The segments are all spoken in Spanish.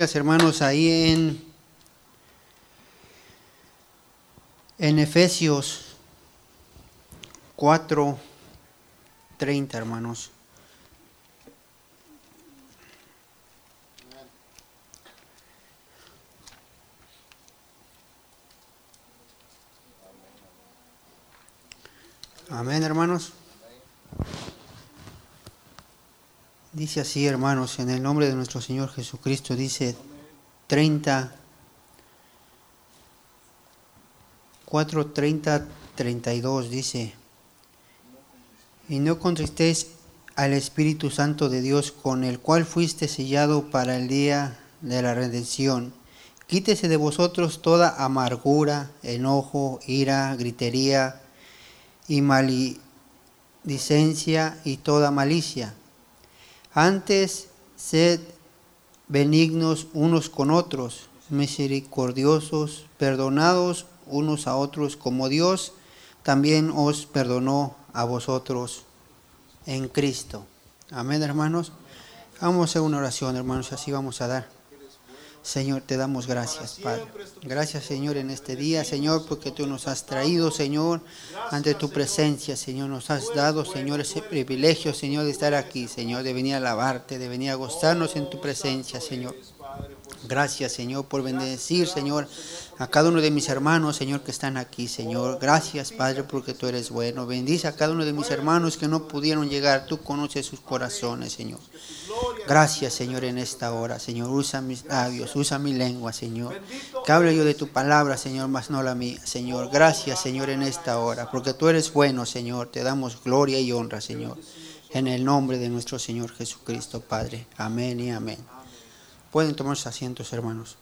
hermanos, ahí en, en Efesios 4, 30, hermanos. Amén, hermanos. Dice así, hermanos, en el nombre de nuestro Señor Jesucristo, dice 30, 4, 30, 32, dice, y no contristéis al Espíritu Santo de Dios, con el cual fuiste sellado para el día de la redención. Quítese de vosotros toda amargura, enojo, ira, gritería y maledicencia y toda malicia antes, sed benignos unos con otros, misericordiosos, perdonados unos a otros como Dios también os perdonó a vosotros en Cristo. Amén, hermanos. Vamos a hacer una oración, hermanos, así vamos a dar. Señor, te damos gracias, Padre. Gracias, Señor, en este día, Señor, porque tú nos has traído, Señor, ante tu presencia, Señor. Nos has dado, Señor, ese privilegio, Señor, de estar aquí, Señor, de venir a alabarte, de venir a gozarnos en tu presencia, Señor. Gracias, Señor, por bendecir, Señor, a cada uno de mis hermanos, Señor, que están aquí, Señor. Gracias, Padre, porque tú eres bueno. Bendice a cada uno de mis hermanos que no pudieron llegar. Tú conoces sus corazones, Señor. Gracias, Señor, en esta hora. Señor, usa mis labios, usa mi lengua, Señor. Que hable yo de tu palabra, Señor, más no la mía. Señor, gracias, Señor, en esta hora. Porque tú eres bueno, Señor. Te damos gloria y honra, Señor. En el nombre de nuestro Señor Jesucristo, Padre. Amén y amén. Pueden tomarse asientos, hermanos.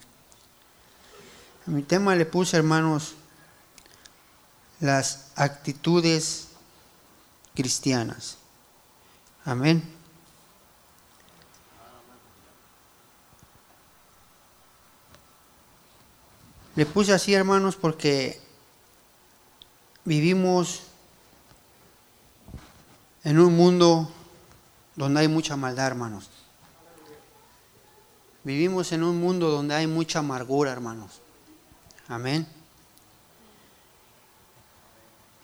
A mi tema le puse, hermanos, las actitudes cristianas. Amén. Le puse así, hermanos, porque vivimos en un mundo donde hay mucha maldad, hermanos. Vivimos en un mundo donde hay mucha amargura, hermanos. Amén.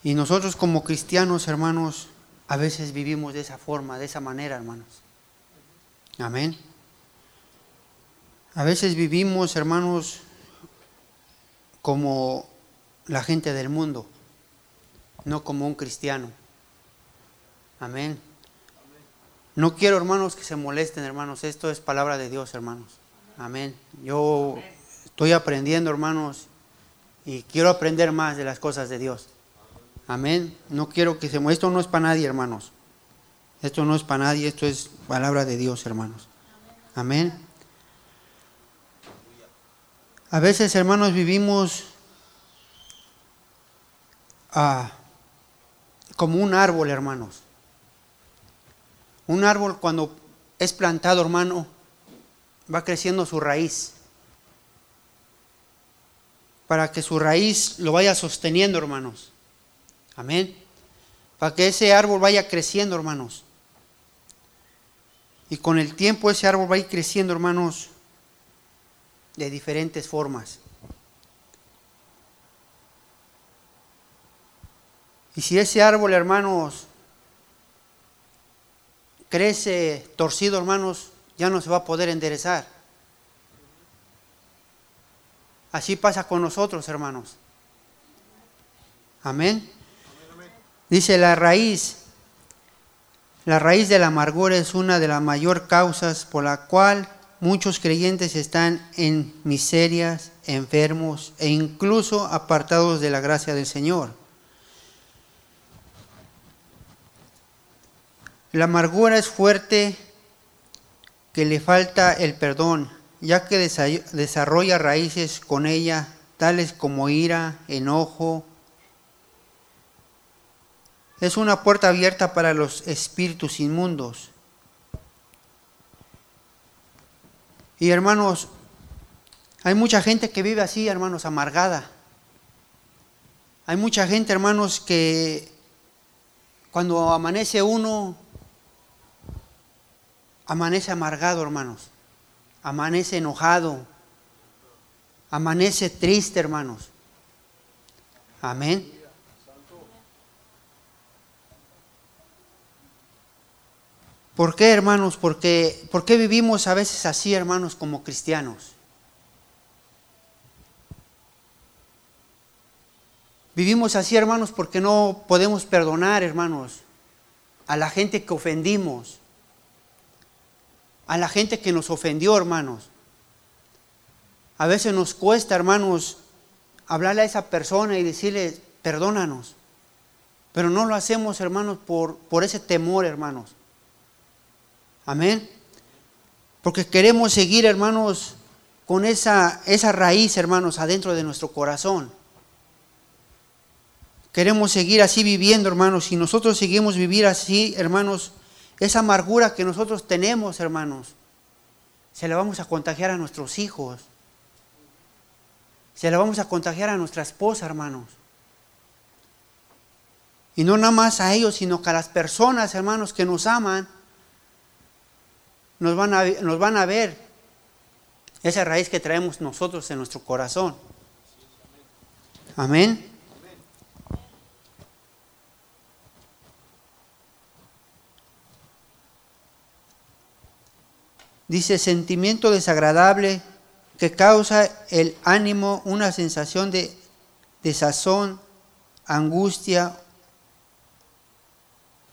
Y nosotros como cristianos, hermanos, a veces vivimos de esa forma, de esa manera, hermanos. Amén. A veces vivimos, hermanos, como la gente del mundo, no como un cristiano. Amén. No quiero, hermanos, que se molesten, hermanos. Esto es palabra de Dios, hermanos. Amén. Yo estoy aprendiendo, hermanos, y quiero aprender más de las cosas de Dios. Amén. No quiero que se Esto no es para nadie, hermanos. Esto no es para nadie, esto es palabra de Dios, hermanos. Amén. A veces, hermanos, vivimos ah, como un árbol, hermanos. Un árbol cuando es plantado, hermano, va creciendo su raíz. Para que su raíz lo vaya sosteniendo, hermanos. Amén. Para que ese árbol vaya creciendo, hermanos. Y con el tiempo ese árbol va a ir creciendo, hermanos, de diferentes formas. Y si ese árbol, hermanos, crece torcido, hermanos, ya no se va a poder enderezar. Así pasa con nosotros, hermanos. Amén. Dice la raíz. La raíz de la amargura es una de las mayores causas por la cual muchos creyentes están en miserias, enfermos e incluso apartados de la gracia del Señor. La amargura es fuerte que le falta el perdón, ya que desarrolla raíces con ella, tales como ira, enojo. Es una puerta abierta para los espíritus inmundos. Y hermanos, hay mucha gente que vive así, hermanos, amargada. Hay mucha gente, hermanos, que cuando amanece uno amanece amargado, hermanos. amanece enojado, amanece triste, hermanos. Amén. ¿Por qué, hermanos? Porque, ¿Por qué vivimos a veces así, hermanos, como cristianos? Vivimos así, hermanos, porque no podemos perdonar, hermanos, a la gente que ofendimos, a la gente que nos ofendió, hermanos. A veces nos cuesta, hermanos, hablarle a esa persona y decirle, perdónanos. Pero no lo hacemos, hermanos, por, por ese temor, hermanos. Amén. Porque queremos seguir, hermanos, con esa, esa raíz, hermanos, adentro de nuestro corazón. Queremos seguir así viviendo, hermanos. Si nosotros seguimos vivir así, hermanos, esa amargura que nosotros tenemos, hermanos, se la vamos a contagiar a nuestros hijos. Se la vamos a contagiar a nuestra esposa, hermanos. Y no nada más a ellos, sino que a las personas, hermanos, que nos aman, nos van a, nos van a ver esa raíz que traemos nosotros en nuestro corazón. Amén. Dice sentimiento desagradable que causa el ánimo una sensación de desazón, angustia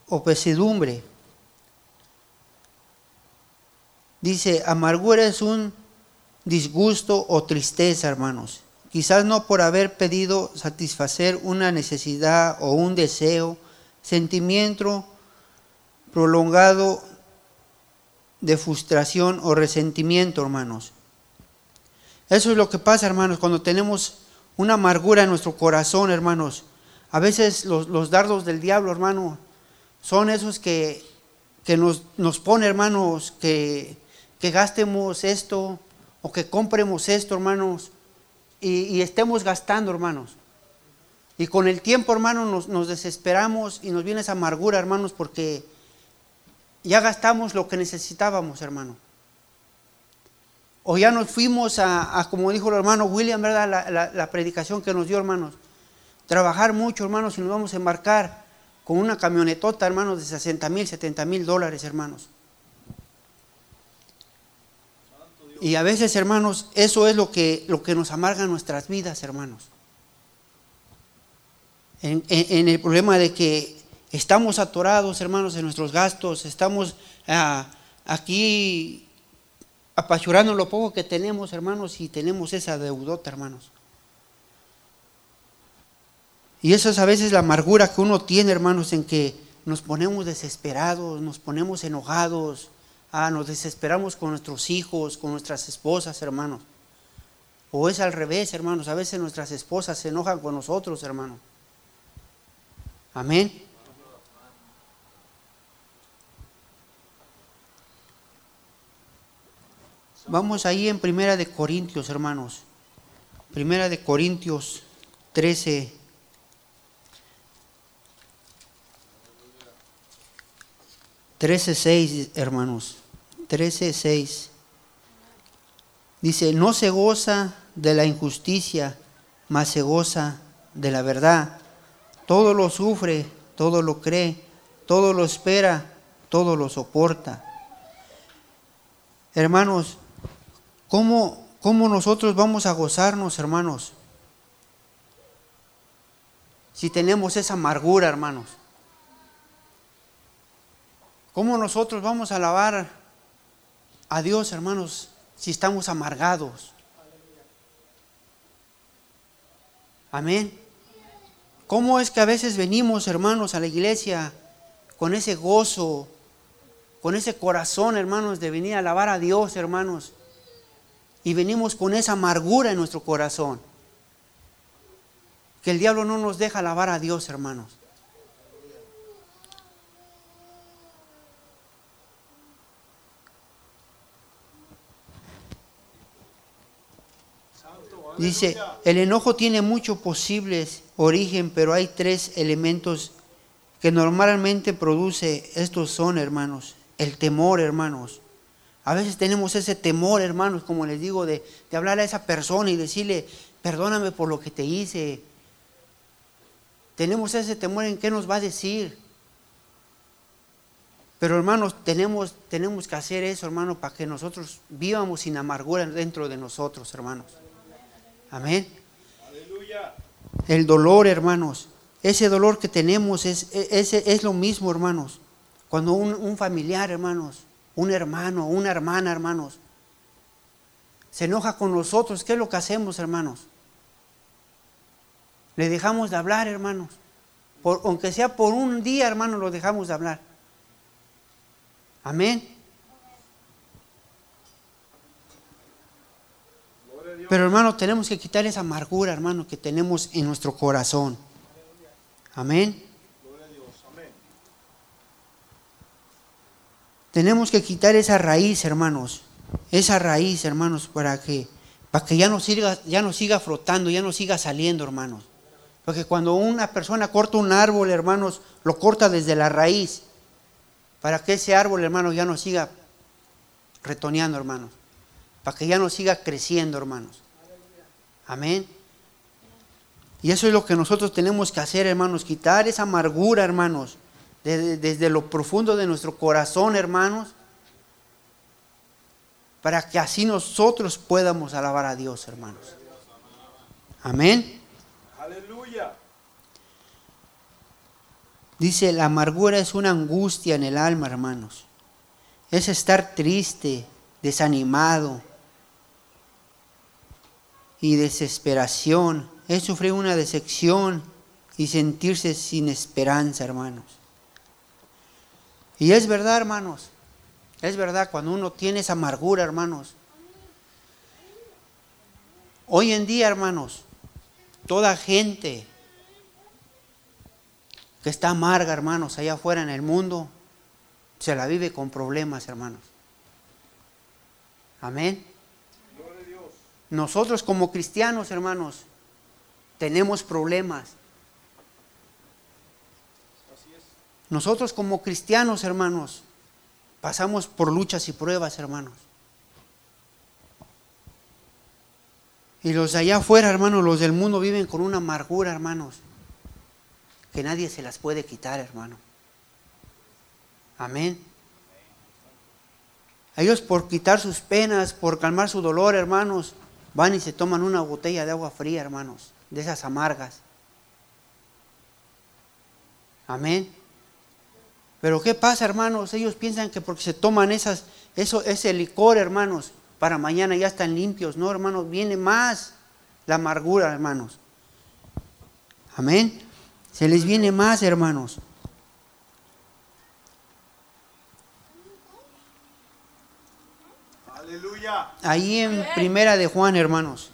o pesadumbre. Dice, amargura es un disgusto o tristeza, hermanos. Quizás no por haber pedido satisfacer una necesidad o un deseo, sentimiento prolongado de frustración o resentimiento, hermanos. Eso es lo que pasa, hermanos, cuando tenemos una amargura en nuestro corazón, hermanos. A veces los, dardos del diablo, hermano, son esos que, que nos, nos pone, hermanos, que, que, gastemos esto o que compremos esto, hermanos, y, y, estemos gastando, hermanos. Y con el tiempo, hermanos, nos, nos desesperamos y nos viene esa amargura, hermanos, porque ya gastamos lo que necesitábamos, hermano. O ya nos fuimos a, como dijo el hermano William, ¿verdad? La, predicación que nos dio, hermanos. Trabajar mucho, hermanos, y nos vamos a embarcar con una camionetota, hermanos, de 60 mil, 70 mil dólares, hermanos. Y a veces, hermanos, eso es lo que, lo que nos amarga nuestras vidas, hermanos. en el problema de que Estamos atorados, hermanos, en nuestros gastos, estamos ah, aquí apachurando lo poco que tenemos, hermanos, y tenemos esa deudota, hermanos. Y eso es a veces la amargura que uno tiene, hermanos, en que nos ponemos desesperados, nos ponemos enojados, ah, nos desesperamos con nuestros hijos, con nuestras esposas, hermanos. O es al revés, hermanos, a veces nuestras esposas se enojan con nosotros, hermanos. Amén. Vamos ahí en Primera de Corintios, hermanos. Primera de Corintios 13. Trece seis, hermanos. Trece seis. Dice, no se goza de la injusticia, mas se goza de la verdad. Todo lo sufre, todo lo cree, todo lo espera, todo lo soporta. Hermanos, ¿Cómo, nosotros vamos a gozarnos, hermanos? Si tenemos esa amargura, hermanos. ¿Cómo nosotros vamos a alabar a Dios, hermanos, si estamos amargados? Amén. ¿Cómo es que a veces venimos, hermanos, a la iglesia con ese gozo, con ese corazón, hermanos, de venir a alabar a Dios, hermanos? Y venimos con esa amargura en nuestro corazón. Que el diablo no nos deja alabar a Dios, hermanos. Dice, el enojo tiene muchos posibles origen, pero hay tres elementos que normalmente produce, estos son, hermanos, el temor, hermanos, A veces tenemos ese temor, hermanos, como les digo, de, de hablar a esa persona y decirle, perdóname por lo que te hice. Tenemos ese temor en qué nos va a decir. Pero hermanos, tenemos, tenemos que hacer eso, hermano, para que nosotros vivamos sin amargura dentro de nosotros, hermanos. Amén. Aleluya. El dolor, hermanos. Ese dolor que tenemos es, es, es lo mismo, hermanos. Cuando un, un familiar, hermanos, un hermano, una hermana, hermanos, se enoja con nosotros, ¿qué es lo que hacemos, hermanos? Le dejamos de hablar, hermanos. Aunque sea por un día, hermanos, lo dejamos de hablar. Amén. Pero hermano, tenemos que quitar esa amargura, hermano, que tenemos en nuestro corazón. Amén. Gloria a Dios. Amén. Tenemos que quitar esa raíz, hermanos. Esa raíz, hermanos, para que, para que ya no siga, ya no siga flotando, ya no siga saliendo, hermanos. Porque cuando una persona corta un árbol, hermanos, lo corta desde la raíz. Para que ese árbol, hermanos, ya no siga retoneando, hermanos. Para que ya no siga creciendo, hermanos. Amén. Y eso es lo que nosotros tenemos que hacer, hermanos. Quitar esa amargura, hermanos. Desde, desde lo profundo de nuestro corazón, hermanos. Para que así nosotros podamos alabar a Dios, hermanos. Amén. Aleluya. Dice, la amargura es una angustia en el alma, hermanos. Es estar triste, desanimado y desesperación. Es sufrir una decepción y sentirse sin esperanza, hermanos. Y es verdad, hermanos. Es verdad, cuando uno tiene esa amargura, hermanos. Hoy en día, hermanos, toda gente que está amarga, hermanos, allá afuera en el mundo, se la vive con problemas, hermanos. Amén. Nosotros como cristianos, hermanos, tenemos problemas. Así es. Nosotros como cristianos, hermanos, pasamos por luchas y pruebas, hermanos. Y los de allá afuera, hermanos, los del mundo viven con una amargura, hermanos, que nadie se las puede quitar, hermano. Amén. Ellos por quitar sus penas, por calmar su dolor, hermanos, van y se toman una botella de agua fría, hermanos, de esas amargas. Amén. Pero ¿qué pasa, hermanos? Ellos piensan que porque se toman esas, eso, ese licor, hermanos, para mañana ya están limpios. No, hermanos, viene más la amargura, hermanos. Amén. Se les viene más, hermanos. Aleluya. Ahí en Primera de Juan, hermanos.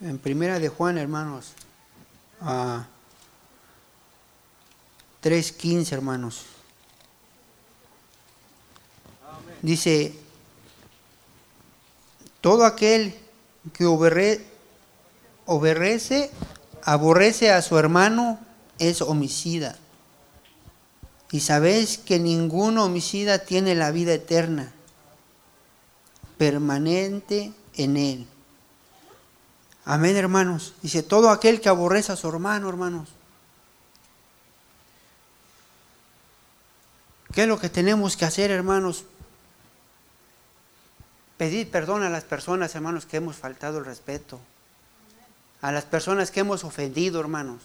En Primera de Juan, hermanos. a 3.15, hermanos. Dice, todo aquel que oberre- obedece, aborrece a su hermano, es homicida. Y sabéis que ningún homicida tiene la vida eterna, permanente en él. Amén, hermanos. Dice, todo aquel que aborrece a su hermano, hermanos. ¿Qué es lo que tenemos que hacer, hermanos? Pedir perdón a las personas, hermanos, que hemos faltado el respeto. A las personas que hemos ofendido, hermanos.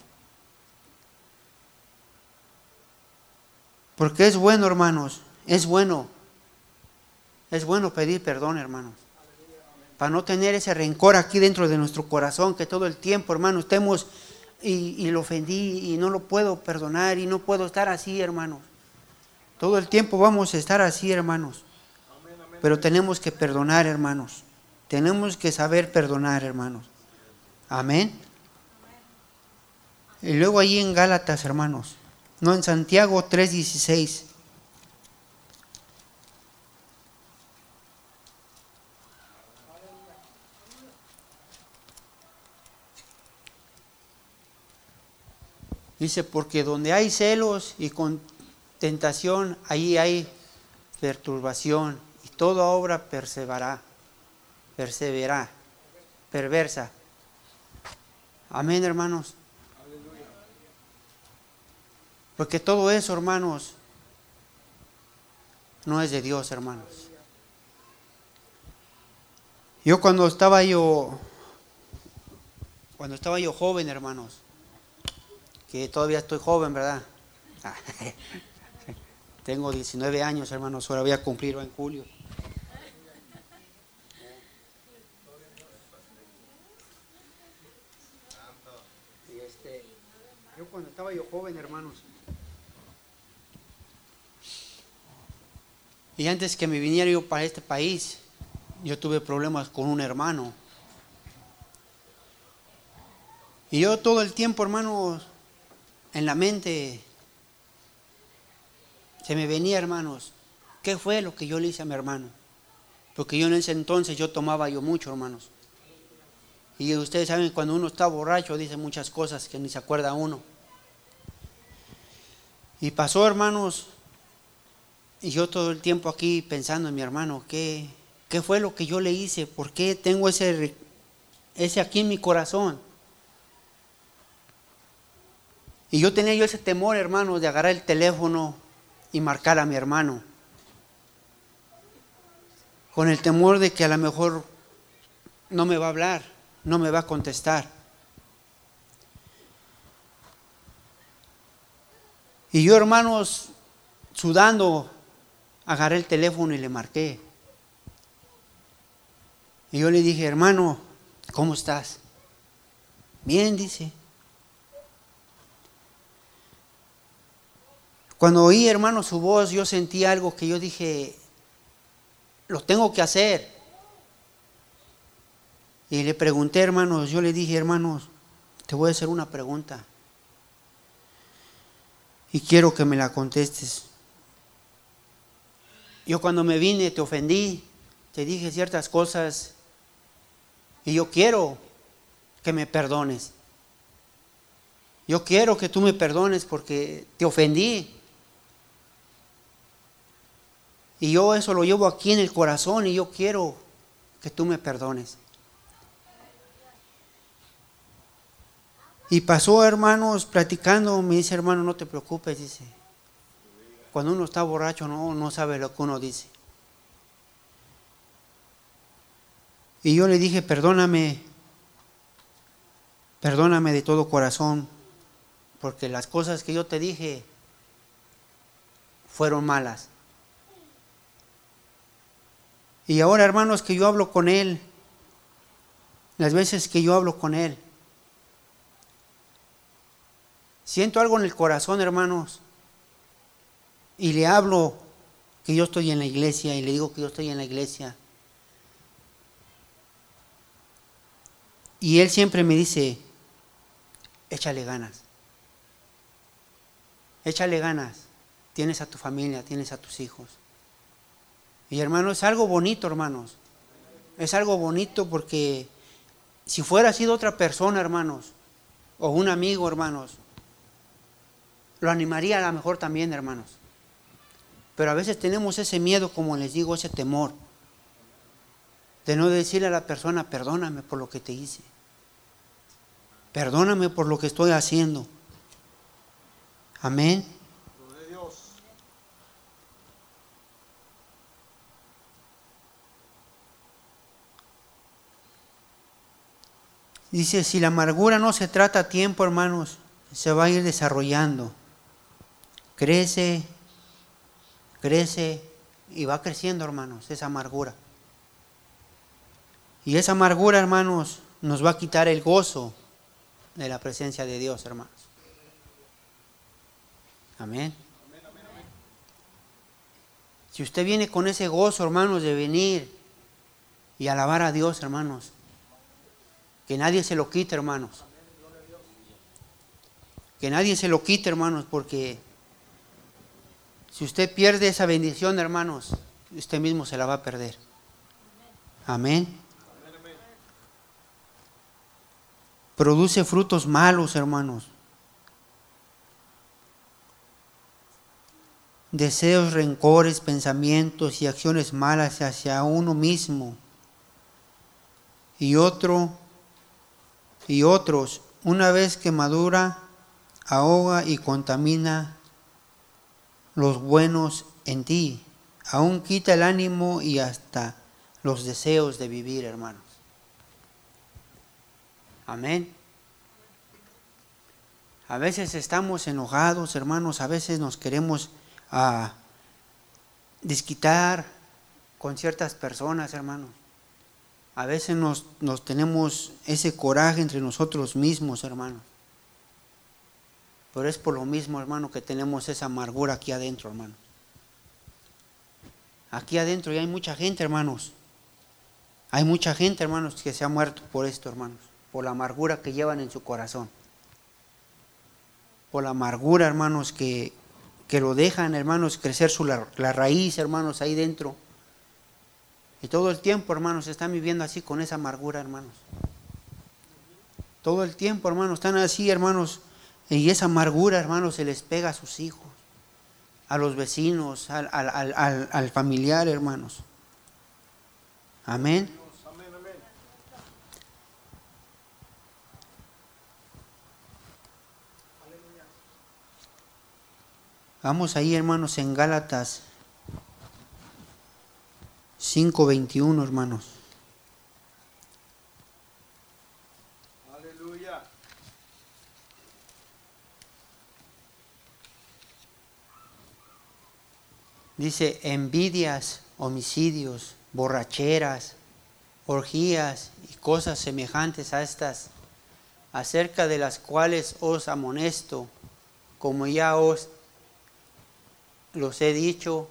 Porque es bueno, hermanos, es bueno. Es bueno pedir perdón, hermanos. Para no tener ese rencor aquí dentro de nuestro corazón, que todo el tiempo, hermanos, estemos y, y lo ofendí y no lo puedo perdonar y no puedo estar así, hermanos. Todo el tiempo vamos a estar así, hermanos. Pero tenemos que perdonar, hermanos. Tenemos que saber perdonar, hermanos. Amén. Y luego allí en Gálatas, hermanos. No, en Santiago 3:16. Dice, porque donde hay celos y con tentación, ahí hay perturbación y toda obra perseverará, perseverará, perversa. Amén, hermanos. Porque todo eso, hermanos, no es de Dios, hermanos. Yo cuando estaba yo, cuando estaba yo joven, hermanos, que todavía estoy joven, ¿verdad? Tengo 19 años, hermanos, ahora voy a cumplir en julio. Este, yo cuando estaba yo joven, hermanos, y antes que me viniera yo para este país, yo tuve problemas con un hermano. Y yo todo el tiempo, hermanos, en la mente se me venía, hermanos, ¿qué fue lo que yo le hice a mi hermano? Porque yo en ese entonces yo tomaba yo mucho, hermanos. Y ustedes saben, cuando uno está borracho dice muchas cosas que ni se acuerda uno. Y pasó, hermanos, y yo todo el tiempo aquí pensando en mi hermano, ¿qué, qué fue lo que yo le hice? ¿Por qué tengo ese, ese aquí en mi corazón? Y yo tenía yo ese temor, hermano, de agarrar el teléfono y marcar a mi hermano. Con el temor de que a lo mejor no me va a hablar, no me va a contestar. Y yo, hermanos, sudando, agarré el teléfono y le marqué. Y yo le dije, hermano, ¿cómo estás? Bien, dice. Cuando oí, hermano, su voz, yo sentí algo que yo dije, lo tengo que hacer. Y le pregunté, hermanos, yo le dije, hermanos, te voy a hacer una pregunta. Y quiero que me la contestes. Yo cuando me vine te ofendí, te dije ciertas cosas y yo quiero que me perdones. Yo quiero que tú me perdones porque te ofendí. Y yo eso lo llevo aquí en el corazón y yo quiero que tú me perdones. Y pasó, hermanos, platicando, me dice, hermano, no te preocupes, dice. Cuando uno está borracho no, no sabe lo que uno dice. Y yo le dije, perdóname, perdóname de todo corazón, porque las cosas que yo te dije fueron malas. Y ahora, hermanos, que yo hablo con Él, las veces que yo hablo con Él, siento algo en el corazón, hermanos, y le hablo que yo estoy en la iglesia y le digo que yo estoy en la iglesia. Y Él siempre me dice, échale ganas, échale ganas, tienes a tu familia, tienes a tus hijos. Y hermano, es algo bonito, hermanos. Es algo bonito porque si fuera sido otra persona, hermanos, o un amigo, hermanos, lo animaría a lo mejor también, hermanos. Pero a veces tenemos ese miedo, como les digo, ese temor, de no decirle a la persona, perdóname por lo que te hice. Perdóname por lo que estoy haciendo. Amén. Dice, si la amargura no se trata a tiempo, hermanos, se va a ir desarrollando. Crece, crece y va creciendo, hermanos, esa amargura. Y esa amargura, hermanos, nos va a quitar el gozo de la presencia de Dios, hermanos. Amén. Si usted viene con ese gozo, hermanos, de venir y alabar a Dios, hermanos, que nadie se lo quite, hermanos. Que nadie se lo quite, hermanos, porque si usted pierde esa bendición, hermanos, usted mismo se la va a perder. Amén. Produce frutos malos, hermanos. deseos, rencores, pensamientos y acciones malas hacia uno mismo y otro y otros, una vez que madura, ahoga y contamina los buenos en ti, aún quita el ánimo y hasta los deseos de vivir, hermanos. Amén. A veces estamos enojados, hermanos, a veces nos queremos ah, desquitar con ciertas personas, hermanos. A veces nos, nos tenemos ese coraje entre nosotros mismos, hermanos. Pero es por lo mismo, hermano, que tenemos esa amargura aquí adentro, hermano. Aquí adentro ya hay mucha gente, hermanos. Hay mucha gente, hermanos, que se ha muerto por esto, hermanos. Por la amargura que llevan en su corazón. Por la amargura, hermanos, que, que lo dejan, hermanos, crecer su, la, la raíz, hermanos, ahí dentro. Y todo el tiempo, hermanos, están viviendo así con esa amargura, hermanos. Todo el tiempo, hermanos, están así, hermanos, y esa amargura, hermanos, se les pega a sus hijos, a los vecinos, al, familiar, hermanos. Amén. Vamos ahí, hermanos, en Gálatas 5:21, hermanos. Aleluya. Dice, envidias, homicidios, borracheras, orgías y cosas semejantes a estas, acerca de las cuales os amonesto, como ya os los he dicho,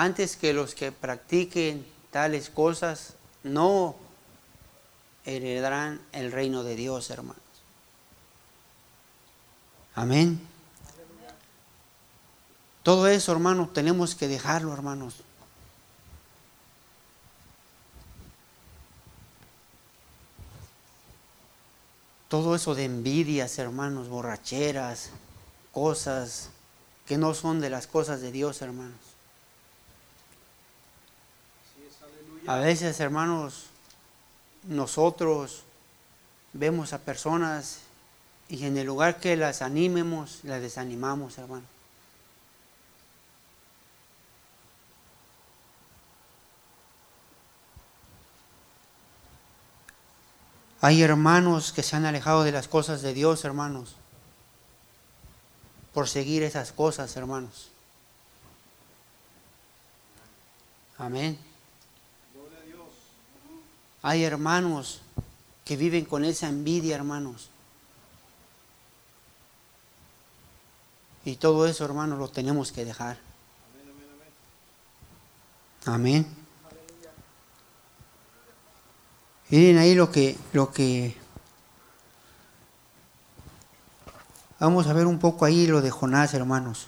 antes que los que practiquen tales cosas no heredarán el reino de Dios, hermanos. Amén. Todo eso, hermanos, tenemos que dejarlo, hermanos. Todo eso de envidias, hermanos, borracheras, cosas que no son de las cosas de Dios, hermanos. Así es, aleluya. A veces, hermanos, nosotros vemos a personas y en el lugar que las animemos, las desanimamos, hermano. Hay hermanos que se han alejado de las cosas de Dios, hermanos, por seguir esas cosas, hermanos. Amén. Hay hermanos que viven con esa envidia, hermanos. Y todo eso, hermanos, lo tenemos que dejar. Amén. Miren ahí lo que, lo que. Vamos a ver un poco ahí lo de Jonás, hermanos.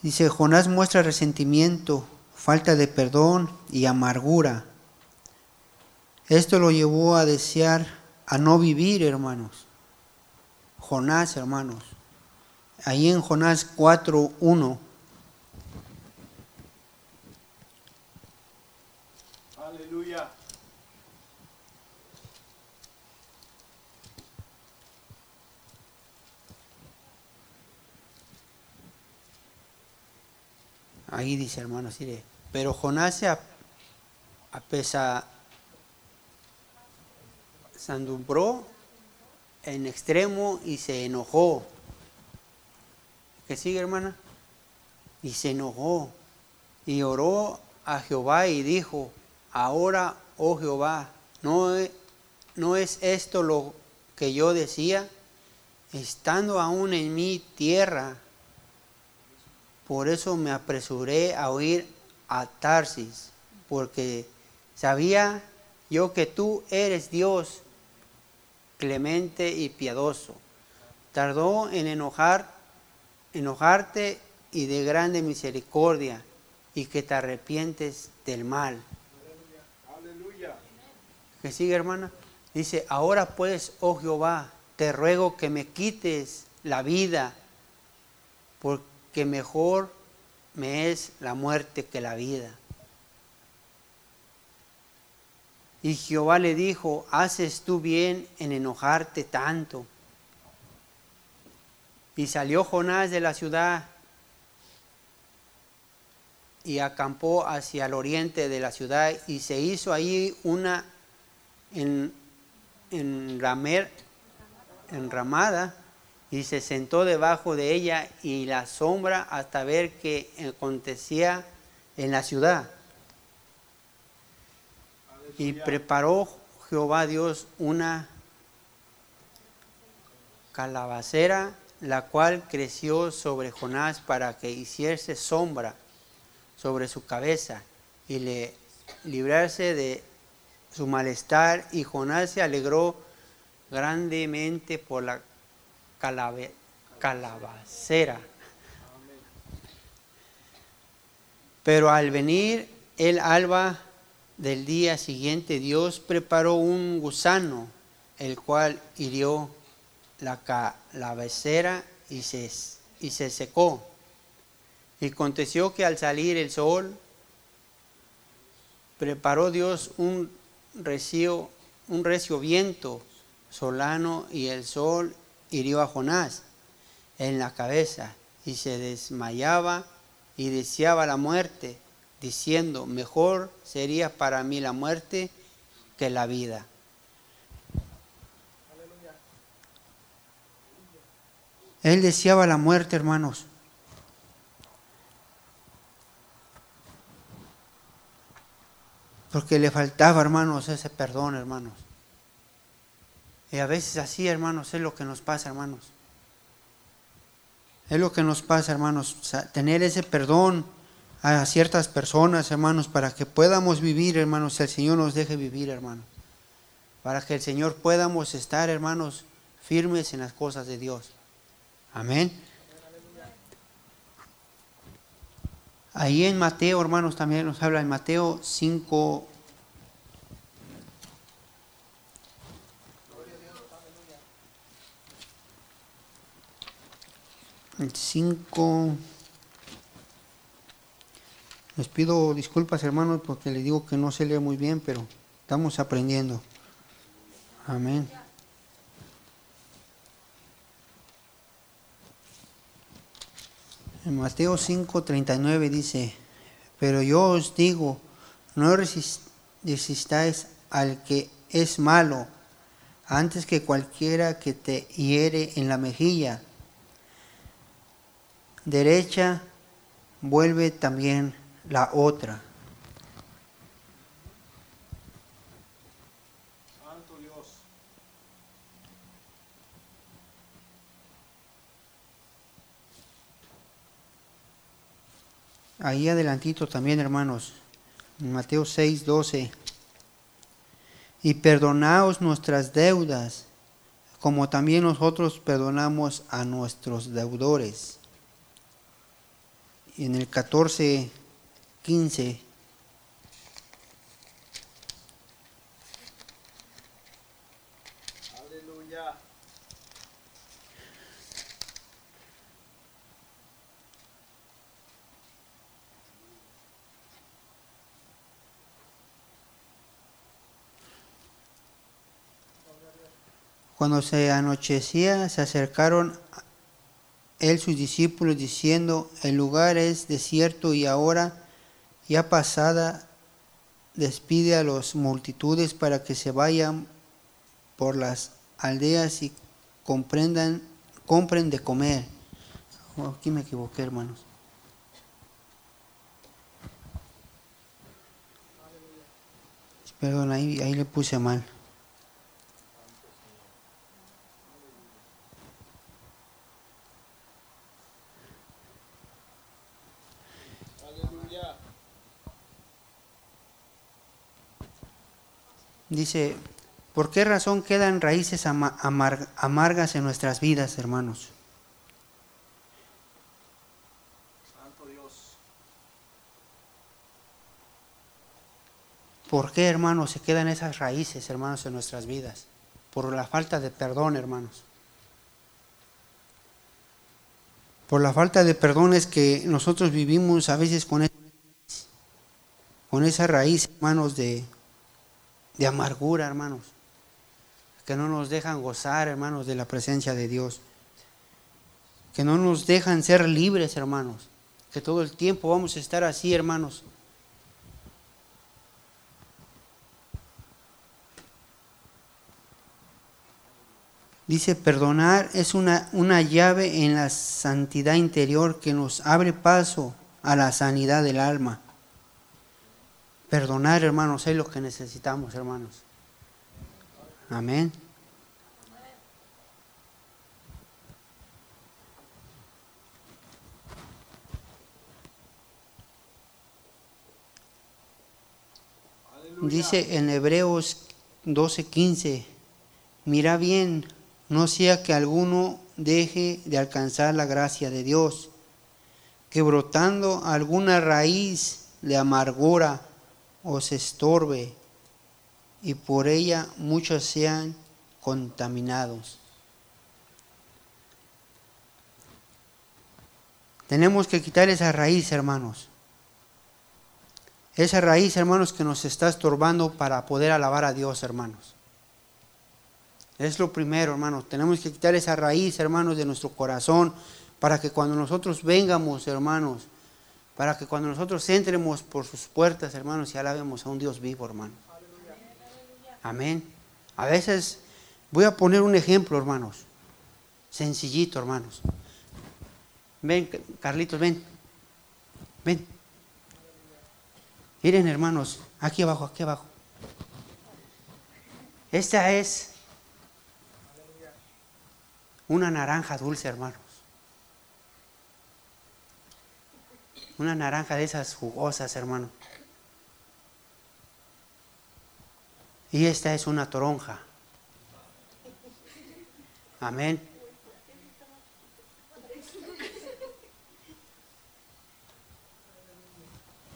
Dice, Jonás muestra resentimiento, falta de perdón y amargura. Esto lo llevó a desear a no vivir, hermanos. Jonás, hermanos. Ahí en Jonás 4.1. Aleluya. Ahí dice, hermanos, mire, pero Jonás se andumbró en extremo y se enojó. ¿Qué sigue, hermana? Y se enojó y oró a Jehová y dijo, ahora, oh Jehová, ¿no no es esto lo que yo decía? Estando aún en mi tierra, por eso me apresuré a huir a Tarsis, porque sabía yo que tú eres Dios clemente y piadoso. Tardó en enojar, enojarte y de grande misericordia, y que te arrepientes del mal. Aleluya. Que sigue, hermana. Dice, ahora pues, oh Jehová, te ruego que me quites la vida, porque mejor me es la muerte que la vida. Y Jehová le dijo, haces tú bien en enojarte tanto. Y salió Jonás de la ciudad y acampó hacia el oriente de la ciudad y se hizo ahí una en, en ramer, enramada y se sentó debajo de ella y la sombra hasta ver qué acontecía en la ciudad. Y preparó Jehová Dios una calabacera, la cual creció sobre Jonás para que hiciese sombra sobre su cabeza y le librarse de su malestar. Y Jonás se alegró grandemente por la calabacera. Pero al venir el alba del día siguiente, Dios preparó un gusano, el cual hirió la calabacera y se, y se secó. Y aconteció que al salir el sol, preparó Dios un recio, un recio viento solano y el sol hirió a Jonás en la cabeza y se desmayaba y deseaba la muerte, diciendo, mejor sería para mí la muerte que la vida. Él deseaba la muerte, hermanos. Porque le faltaba, hermanos, ese perdón, hermanos. Y a veces así, hermanos, es lo que nos pasa, hermanos. Es lo que nos pasa, hermanos, tener ese perdón a ciertas personas, hermanos, para que podamos vivir, hermanos, el Señor nos deje vivir, hermanos. Para que el Señor podamos estar, hermanos, firmes en las cosas de Dios. Amén. Ahí en Mateo, hermanos, también nos habla en Mateo 5, 5. Les pido disculpas, hermanos, porque les digo que no se lee muy bien, pero estamos aprendiendo. Amén. En Mateo 5, 39 dice, pero yo os digo, no resistáis al que es malo, antes que cualquiera que te hiere en la mejilla derecha vuelve también la otra. Santo Dios. Ahí adelantito también, hermanos, en Mateo 6, 12. Y perdonaos nuestras deudas, como también nosotros perdonamos a nuestros deudores en el 14, 15. Aleluya. Cuando se anochecía, se acercaron él sus discípulos diciendo, el lugar es desierto y ahora ya pasada despide a las multitudes para que se vayan por las aldeas y comprendan, compren de comer. Oh, aquí me equivoqué, hermanos. Perdón, ahí, ahí le puse mal. Aleluya. Dice, ¿por qué razón quedan raíces ama- amar- amargas en nuestras vidas, hermanos? Santo Dios. ¿Por qué, hermanos, se quedan esas raíces, hermanos, en nuestras vidas? Por la falta de perdón, hermanos. por la falta de perdón es que nosotros vivimos a veces con, con esa raíz, hermanos, de, de amargura, hermanos, que no nos dejan gozar, hermanos, de la presencia de Dios, que no nos dejan ser libres, hermanos, que todo el tiempo vamos a estar así, hermanos. Dice, perdonar es una, una llave en la santidad interior que nos abre paso a la sanidad del alma. Perdonar, hermanos, es lo que necesitamos, hermanos. Amén. Dice en Hebreos 12:15, mira bien, no sea que alguno deje de alcanzar la gracia de Dios, que brotando alguna raíz de amargura os estorbe y por ella muchos sean contaminados. Tenemos que quitar esa raíz, hermanos. Esa raíz, hermanos, que nos está estorbando para poder alabar a Dios, hermanos. Es lo primero, hermanos. Tenemos que quitar esa raíz, hermanos, de nuestro corazón para que cuando nosotros vengamos, hermanos, para que cuando nosotros entremos por sus puertas, hermanos, y alabemos a un Dios vivo, hermano. Amén. A veces voy a poner un ejemplo, hermanos. Sencillito, hermanos. Ven, Carlitos, ven. Ven. Miren, hermanos, aquí abajo, aquí abajo. Esta es una naranja dulce, hermanos. Una naranja de esas jugosas, hermano. Y esta es una toronja. Amén.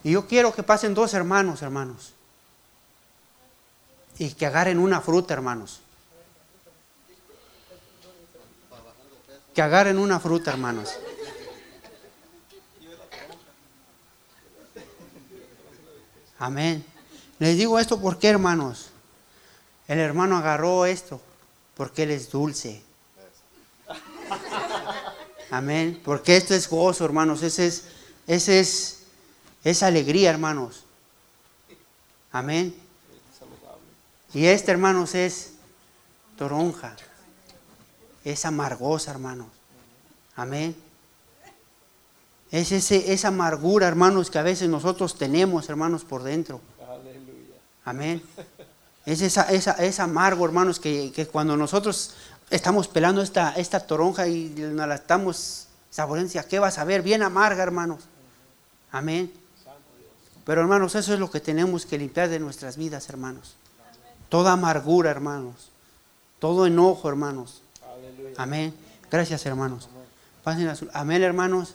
Y yo quiero que pasen dos hermanos, hermanos. Y que agarren una fruta, hermanos. Que agarren una fruta, hermanos. Amén. Les digo esto porque, hermanos, el hermano agarró esto porque él es dulce. Amén. Porque esto es gozo, hermanos. Ese es, ese es, es alegría, hermanos. Amén. Y este, hermanos, es toronja. Es amargosa, hermanos. Amén. Es ese, esa amargura, hermanos, que a veces nosotros tenemos, hermanos, por dentro. Aleluya. Amén. Es esa, esa, es amargo, hermanos, que, que cuando nosotros estamos pelando esta, esta toronja y nos la estamos saboreando, ¿qué vas a ver? Bien amarga, hermanos. Amén. Pero, hermanos, eso es lo que tenemos que limpiar de nuestras vidas, hermanos. Toda amargura, hermanos. Todo enojo, hermanos. Amén. Gracias, hermanos. Pasen a su- Amén, hermanos.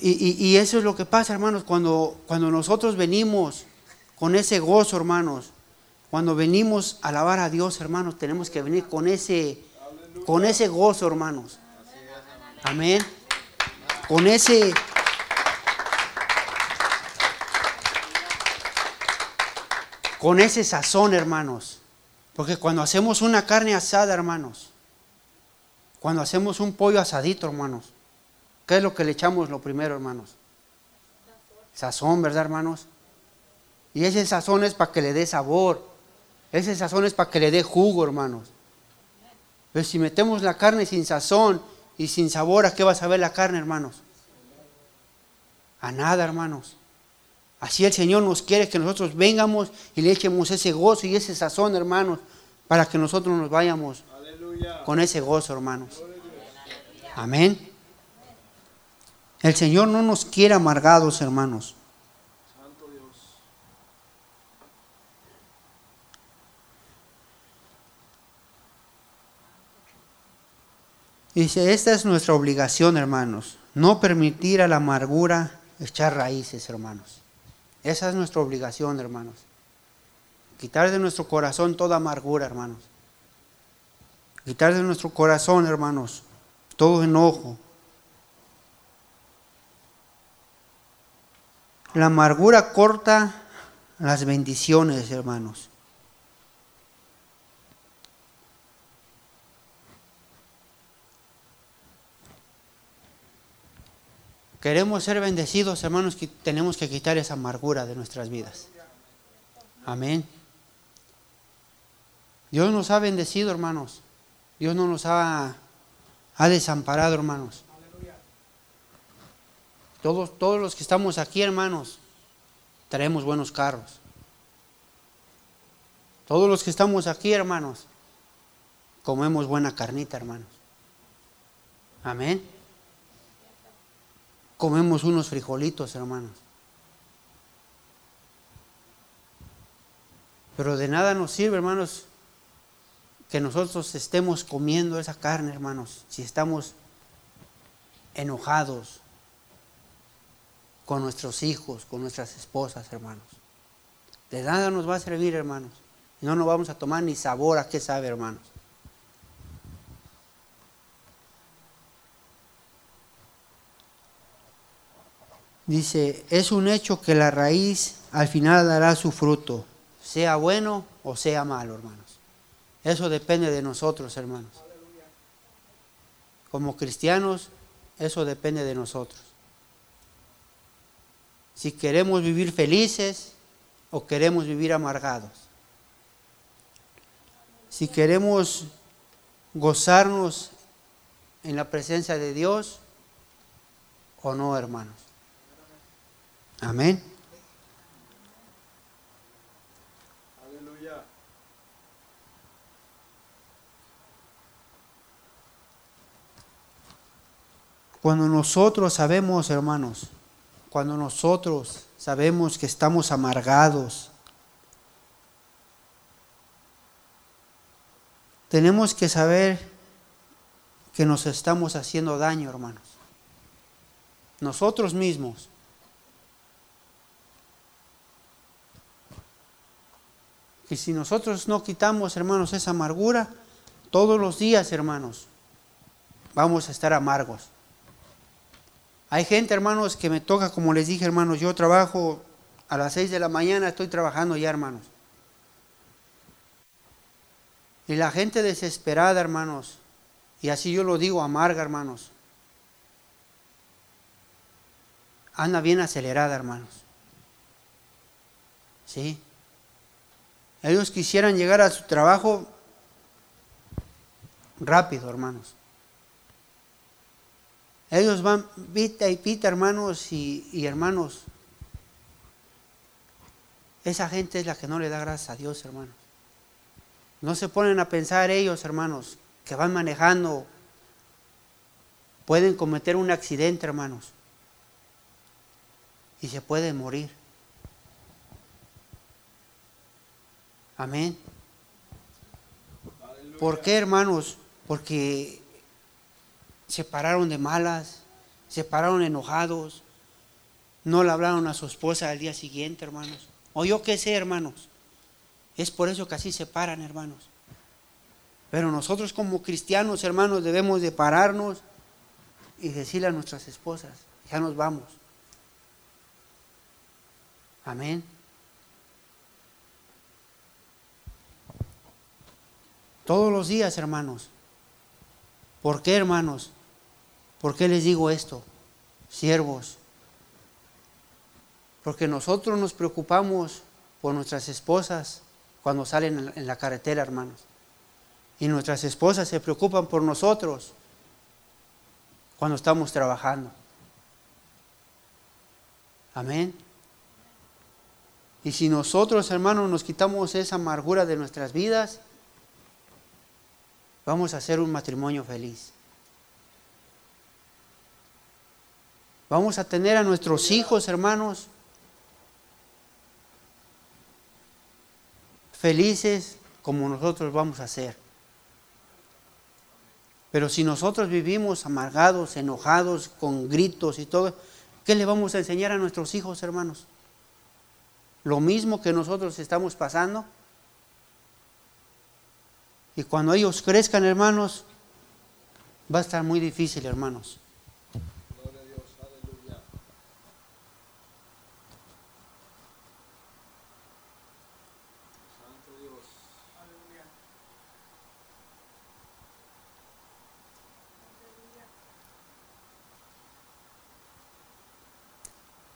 Y, eso es lo que pasa, hermanos, cuando, cuando nosotros venimos con ese gozo, hermanos. Cuando venimos a alabar a Dios, hermanos, tenemos que venir con ese, con ese gozo, hermanos. Amén. Con ese, con ese sazón, hermanos. Porque cuando hacemos una carne asada, hermanos, cuando hacemos un pollo asadito, hermanos, ¿qué es lo que le echamos lo primero, hermanos? Sazón, ¿verdad, hermanos? Y ese sazón es para que le dé sabor. Ese sazón es para que le dé jugo, hermanos. Pero si metemos la carne sin sazón y sin sabor, ¿a qué va a saber la carne, hermanos? A nada, hermanos. Así el Señor nos quiere que nosotros vengamos y le echemos ese gozo y ese sazón, hermanos, para que nosotros nos vayamos Aleluya. con ese gozo, hermanos. Amén. El Señor no nos quiere amargados, hermanos. Santo Dios. Dice, esta es nuestra obligación, hermanos. No permitir a la amargura echar raíces, hermanos. Esa es nuestra obligación, hermanos. Quitar de nuestro corazón toda amargura, hermanos. Quitar de nuestro corazón, hermanos, todo enojo. La amargura corta las bendiciones, hermanos. Queremos ser bendecidos, hermanos, que tenemos que quitar esa amargura de nuestras vidas. Amén. Dios nos ha bendecido, hermanos. Dios no nos ha, ha desamparado, hermanos. Todos, todos los que estamos aquí, hermanos, traemos buenos carros. Todos los que estamos aquí, hermanos, comemos buena carnita, hermanos. Amén. Comemos unos frijolitos, hermanos. Pero de nada nos sirve, hermanos, que nosotros estemos comiendo esa carne, hermanos, si estamos enojados con nuestros hijos, con nuestras esposas, hermanos. De nada nos va a servir, hermanos. No nos vamos a tomar ni sabor a qué sabe, hermanos. Dice, es un hecho que la raíz al final dará su fruto, sea bueno o sea malo, hermanos. Eso depende de nosotros, hermanos. Como cristianos, eso depende de nosotros. Si queremos vivir felices o queremos vivir amargados. Si queremos gozarnos en la presencia de Dios o no, hermanos. Amén. Cuando nosotros sabemos, hermanos, cuando nosotros sabemos que estamos amargados, tenemos que saber que nos estamos haciendo daño, hermanos. Nosotros mismos. Y si nosotros no quitamos, hermanos, esa amargura, todos los días, hermanos, vamos a estar amargos. Hay gente, hermanos, que me toca, como les dije, hermanos, yo trabajo a las 6 de la mañana, estoy trabajando ya, hermanos. Y la gente desesperada, hermanos, y así yo lo digo, amarga, hermanos, anda bien acelerada, hermanos. ¿Sí? Ellos quisieran llegar a su trabajo rápido, hermanos. Ellos van pita y pita, hermanos y, hermanos. Esa gente es la que no le da gracias a Dios, hermanos. No se ponen a pensar ellos, hermanos, que van manejando, pueden cometer un accidente, hermanos, y se pueden morir. Amén. ¿Por qué, hermanos? Porque se pararon de malas, se pararon enojados, no le hablaron a su esposa al día siguiente, hermanos. O yo qué sé, hermanos. Es por eso que así se paran, hermanos. Pero nosotros como cristianos, hermanos, debemos de pararnos y decirle a nuestras esposas, ya nos vamos. Amén. Todos los días, hermanos. ¿Por qué, hermanos? ¿Por qué les digo esto? Siervos. Porque nosotros nos preocupamos por nuestras esposas cuando salen en la carretera, hermanos. Y nuestras esposas se preocupan por nosotros cuando estamos trabajando. Amén. Y si nosotros, hermanos, nos quitamos esa amargura de nuestras vidas, vamos a hacer un matrimonio feliz. Vamos a tener a nuestros hijos, hermanos, felices como nosotros vamos a ser. Pero si nosotros vivimos amargados, enojados, con gritos y todo, ¿qué le vamos a enseñar a nuestros hijos, hermanos? Lo mismo que nosotros estamos pasando. Y cuando ellos crezcan, hermanos, va a estar muy difícil, hermanos. Gloria a Dios. Aleluya. Santo Dios. Aleluya.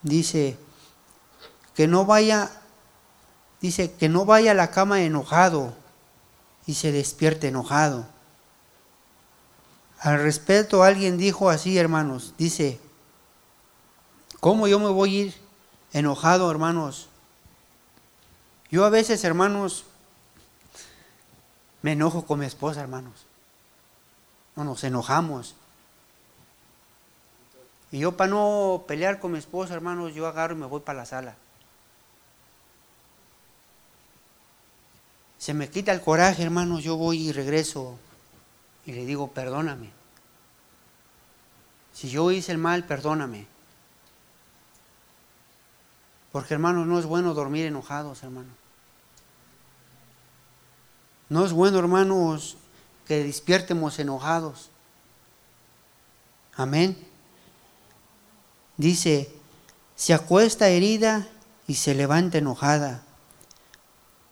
Dice que no vaya, dice que no vaya a la cama enojado y se despierte enojado. Al respecto, alguien dijo así, hermanos, dice, ¿cómo yo me voy a ir enojado, hermanos? Yo a veces, hermanos, me enojo con mi esposa, hermanos. No nos enojamos. Y yo para no pelear con mi esposa, hermanos, yo agarro y me voy para la sala. Se me quita el coraje, hermanos, yo voy y regreso y le digo, perdóname. Si yo hice el mal, perdóname. Porque, hermanos, no es bueno dormir enojados, hermanos. No es bueno, hermanos, que despiértemos enojados. Amén. Dice, se acuesta herida y se levanta enojada.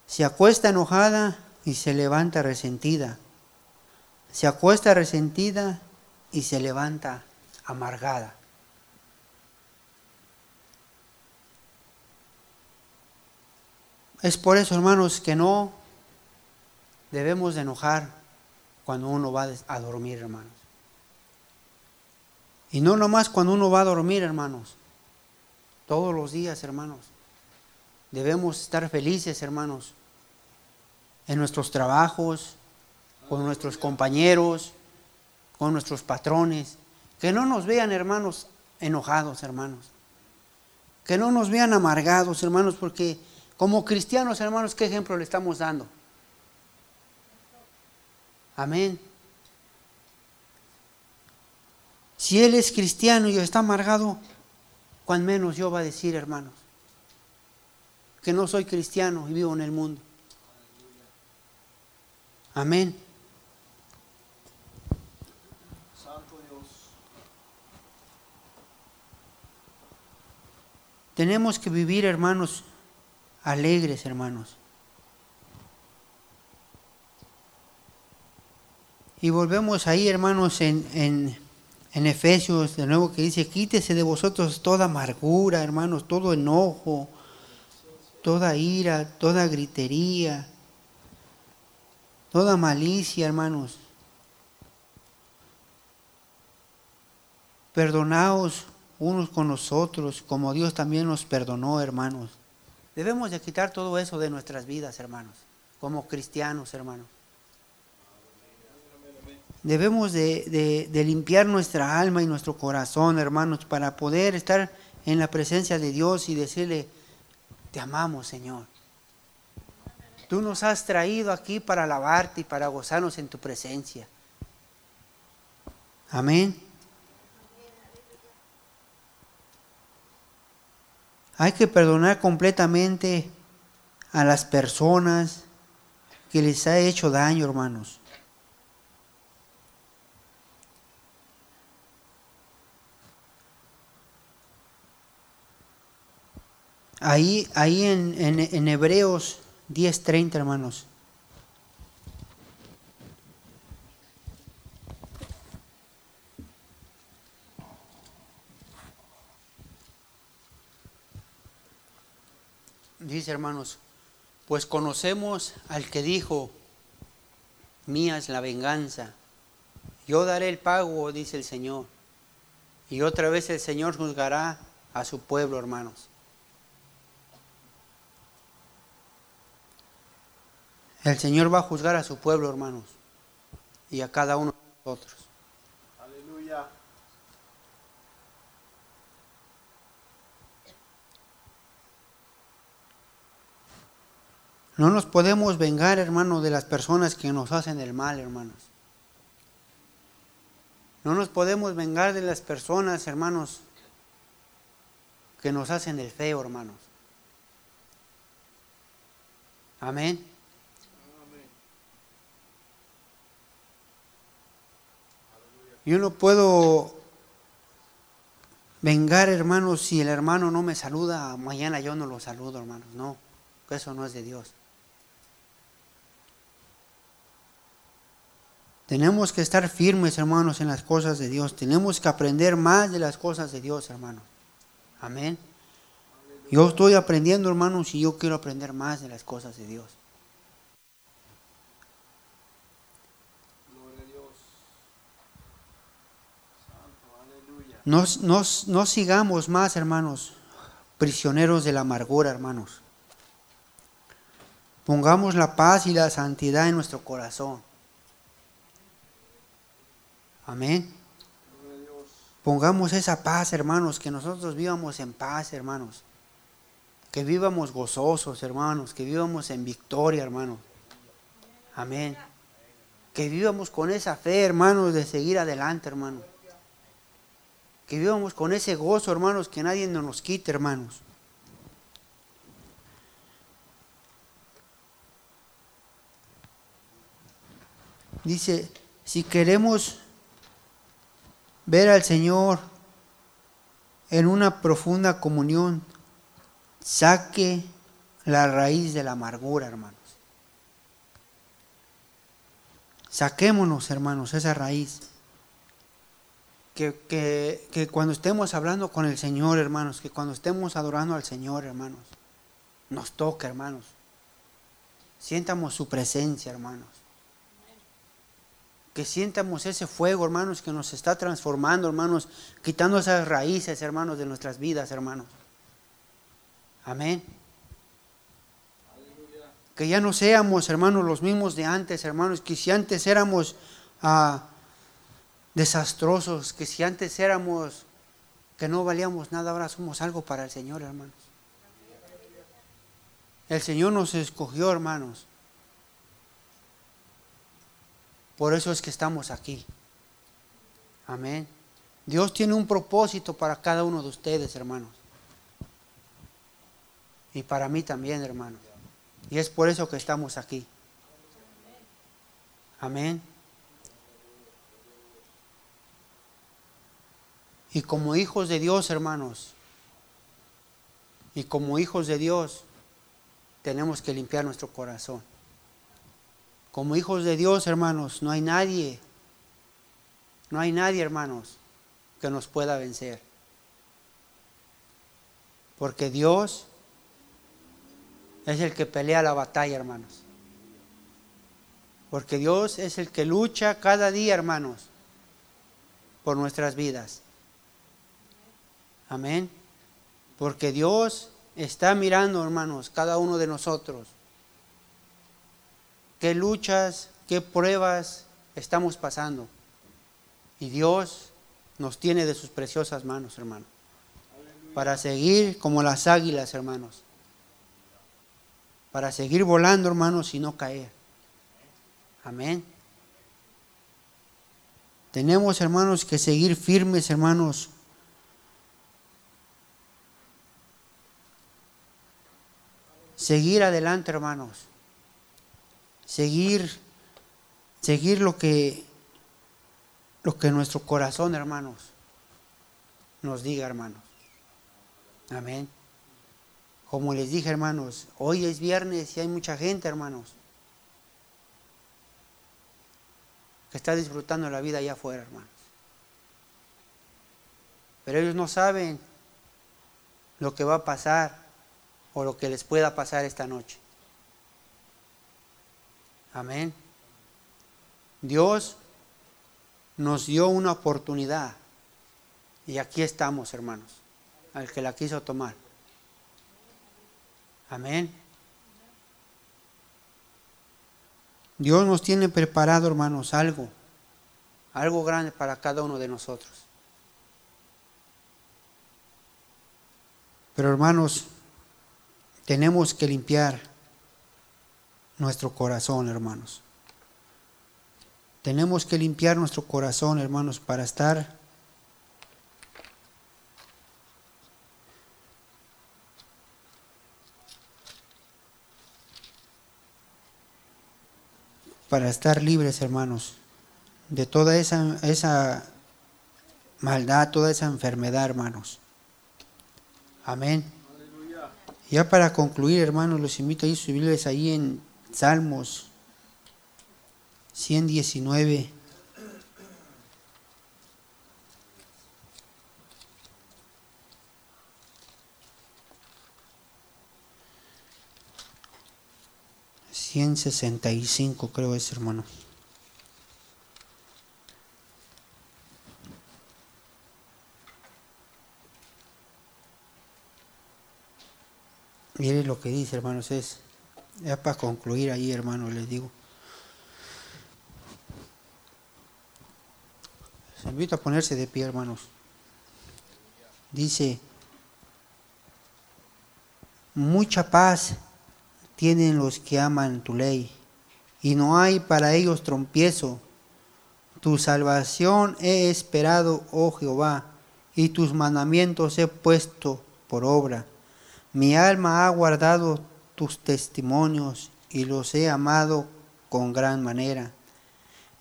Se acuesta enojada y se levanta resentida. Se acuesta resentida y se levanta amargada. Es por eso, hermanos, que no debemos de enojar cuando uno va a dormir, hermanos. Y no nomás cuando uno va a dormir, hermanos. Todos los días, hermanos. Debemos estar felices, hermanos, en nuestros trabajos, con nuestros compañeros, con nuestros patrones. Que no nos vean, hermanos, enojados, hermanos. Que no nos vean amargados, hermanos, porque como cristianos, hermanos, ¿qué ejemplo le estamos dando? Amén. Si él es cristiano y está amargado, cuán menos yo va a decir, hermanos, que no soy cristiano y vivo en el mundo. Amén. Santo Dios. Tenemos que vivir, hermanos, alegres, hermanos. Y volvemos ahí, hermanos, en, en, en, Efesios, de nuevo que dice, quítese de vosotros toda amargura, hermanos, todo enojo, toda ira, toda gritería, toda malicia, hermanos. Perdonaos unos con los otros, como Dios también nos perdonó, hermanos. Debemos de quitar todo eso de nuestras vidas, hermanos, como cristianos, hermanos. Debemos de, de, limpiar nuestra alma y nuestro corazón, hermanos, para poder estar en la presencia de Dios y decirle, te amamos, Señor. Tú nos has traído aquí para alabarte y para gozarnos en tu presencia. Amén. Hay que perdonar completamente a las personas que les ha hecho daño, hermanos. Ahí, ahí en, en, en Hebreos 10:30, hermanos. Dice, hermanos, pues conocemos al que dijo, mía es la venganza, yo daré el pago, dice el Señor. Y otra vez el Señor juzgará a su pueblo, hermanos. El Señor va a juzgar a su pueblo, hermanos, y a cada uno de nosotros. Aleluya. No nos podemos vengar, hermanos, de las personas que nos hacen el mal, hermanos. No nos podemos vengar de las personas, hermanos, que nos hacen el feo, hermanos. Amén. Amén. Aleluya. Yo no puedo vengar, hermanos, si el hermano no me saluda, mañana yo no lo saludo, hermanos. No, eso no es de Dios. Tenemos que estar firmes, hermanos, en las cosas de Dios. Tenemos que aprender más de las cosas de Dios, hermanos. Amén. Yo estoy aprendiendo, hermanos, y yo quiero aprender más de las cosas de Dios. Gloria a Dios. Santo, aleluya. No, no- sigamos más, hermanos, prisioneros de la amargura, hermanos. Pongamos la paz y la santidad en nuestro corazón. Amén. Pongamos esa paz, hermanos, que nosotros vivamos en paz, hermanos. Que vivamos gozosos, hermanos, que vivamos en victoria, hermanos. Amén. Que vivamos con esa fe, hermanos, de seguir adelante, hermanos. Que vivamos con ese gozo, hermanos, que nadie nos quite, hermanos. Dice, si queremos ver al Señor en una profunda comunión, saque la raíz de la amargura, hermanos. Saquémonos, hermanos, esa raíz. Que, que, que cuando estemos hablando con el Señor, hermanos, que cuando estemos adorando al Señor, hermanos, nos toque, hermanos. Sientamos su presencia, hermanos. Que sientamos ese fuego, hermanos, que nos está transformando, hermanos, quitando esas raíces, hermanos, de nuestras vidas, hermanos. Amén. Que ya no seamos, hermanos, los mismos de antes, hermanos, que si antes éramos ah, desastrosos, que si antes éramos que no valíamos nada, ahora somos algo para el Señor, hermanos. El Señor nos escogió, hermanos. Por eso es que estamos aquí. Amén. Dios tiene un propósito para cada uno de ustedes, hermanos. Y para mí también, hermanos. Y es por eso que estamos aquí. Amén. Y como hijos de Dios, hermanos, y como hijos de Dios, tenemos que limpiar nuestro corazón. Como hijos de Dios, hermanos, no hay nadie, no hay nadie, hermanos, que nos pueda vencer. Porque Dios es el que pelea la batalla, hermanos. Porque Dios es el que lucha cada día, hermanos, por nuestras vidas. Amén. Porque Dios está mirando, hermanos, cada uno de nosotros. Qué luchas, qué pruebas estamos pasando. Y Dios nos tiene de sus preciosas manos, hermano. Para seguir como las águilas, hermanos. Para seguir volando, hermanos, y no caer. Amén. Tenemos, hermanos, que seguir firmes, hermanos. Seguir adelante, hermanos. Seguir, seguir lo que, lo que nuestro corazón, hermanos, nos diga, hermanos. Amén. Como les dije, hermanos, hoy es viernes y hay mucha gente, hermanos, que está disfrutando la vida allá afuera, hermanos. Pero ellos no saben lo que va a pasar o lo que les pueda pasar esta noche. Amén. Dios nos dio una oportunidad y aquí estamos, hermanos, al que la quiso tomar. Amén. Dios nos tiene preparado, hermanos, algo, algo grande para cada uno de nosotros. Pero, hermanos, tenemos que limpiar nuestro corazón, hermanos. Tenemos que limpiar nuestro corazón, hermanos, para estar para estar libres, hermanos, de toda esa, esa maldad, toda esa enfermedad, hermanos. Amén. Ya para concluir, hermanos, los invito a ir subirles ahí en Salmos 119. Cien sesenta y cinco creo es hermano. Mire lo que dice, hermanos, es ya para concluir ahí, hermanos, les digo. Les invito a ponerse de pie, hermanos. Dice, mucha paz tienen los que aman tu ley, y no hay para ellos trompiezo. Tu salvación he esperado, oh Jehová, y tus mandamientos he puesto por obra. Mi alma ha guardado tus testimonios y los he amado con gran manera.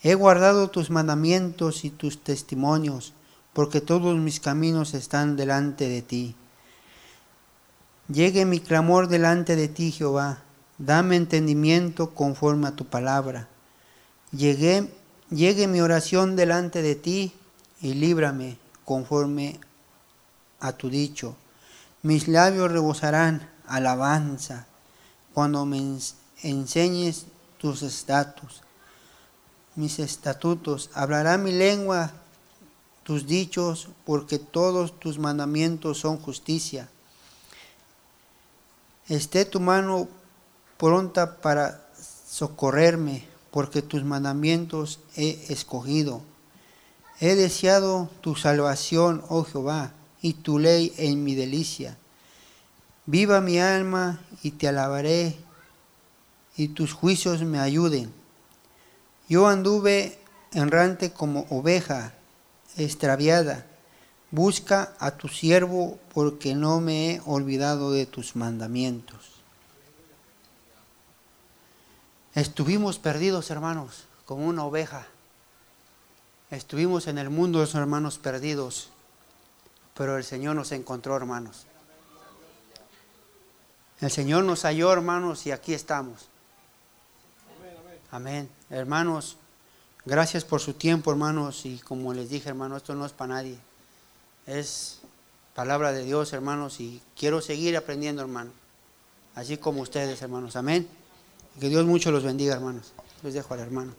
He guardado tus mandamientos y tus testimonios, porque todos mis caminos están delante de ti. Llegue mi clamor delante de ti, Jehová. Dame entendimiento conforme a tu palabra. Llegue mi oración delante de ti y líbrame conforme a tu dicho. Mis labios rebosarán alabanza cuando me enseñes tus estatutos. Mis estatutos. Hablará mi lengua tus dichos, porque todos tus mandamientos son justicia. Esté tu mano pronta para socorrerme, porque tus mandamientos he escogido. He deseado tu salvación, oh Jehová y tu ley en mi delicia. Viva mi alma y te alabaré, y tus juicios me ayuden. Yo anduve errante como oveja extraviada. Busca a tu siervo porque no me he olvidado de tus mandamientos. Estuvimos perdidos, hermanos, como una oveja. Estuvimos en el mundo, hermanos, perdidos pero el Señor nos encontró, hermanos. El Señor nos halló, hermanos, y aquí estamos. Amén. Hermanos, gracias por su tiempo, hermanos, y como les dije, hermanos, esto no es para nadie. Es palabra de Dios, hermanos, y quiero seguir aprendiendo, hermanos. Así como ustedes, hermanos. Amén. que Dios mucho los bendiga, hermanos. Les dejo al hermano.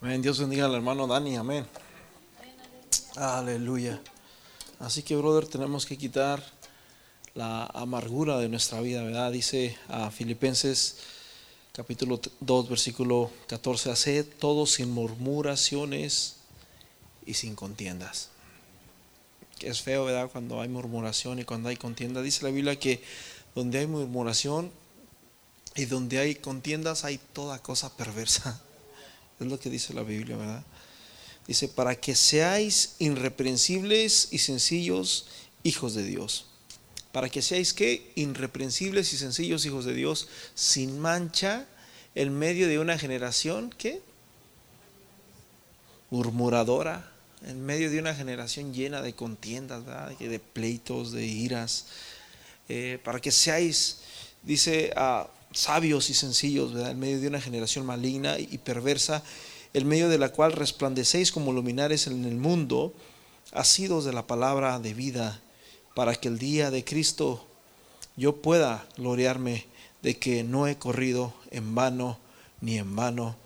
Amén. Dios bendiga al hermano Dani. Amén. Aleluya. Así que, brother, tenemos que quitar la amargura de nuestra vida, ¿verdad? Dice a Filipenses capítulo 2, versículo 14, haced todo sin murmuraciones y sin contiendas. Que es feo, ¿verdad? Cuando hay murmuración y cuando hay contienda. Dice la Biblia que donde hay murmuración y donde hay contiendas hay toda cosa perversa. Es lo que dice la Biblia, ¿verdad? Dice, para que seáis irreprensibles y sencillos hijos de Dios. Para que seáis que irreprensibles y sencillos hijos de Dios, sin mancha, en medio de una generación que murmuradora, en medio de una generación llena de contiendas, de pleitos, de iras, eh, para que seáis, dice, ah, sabios y sencillos, en medio de una generación maligna y perversa en medio de la cual resplandecéis como luminares en el mundo, asidos de la palabra de vida, para que el día de Cristo yo pueda gloriarme de que no he corrido en vano, ni en vano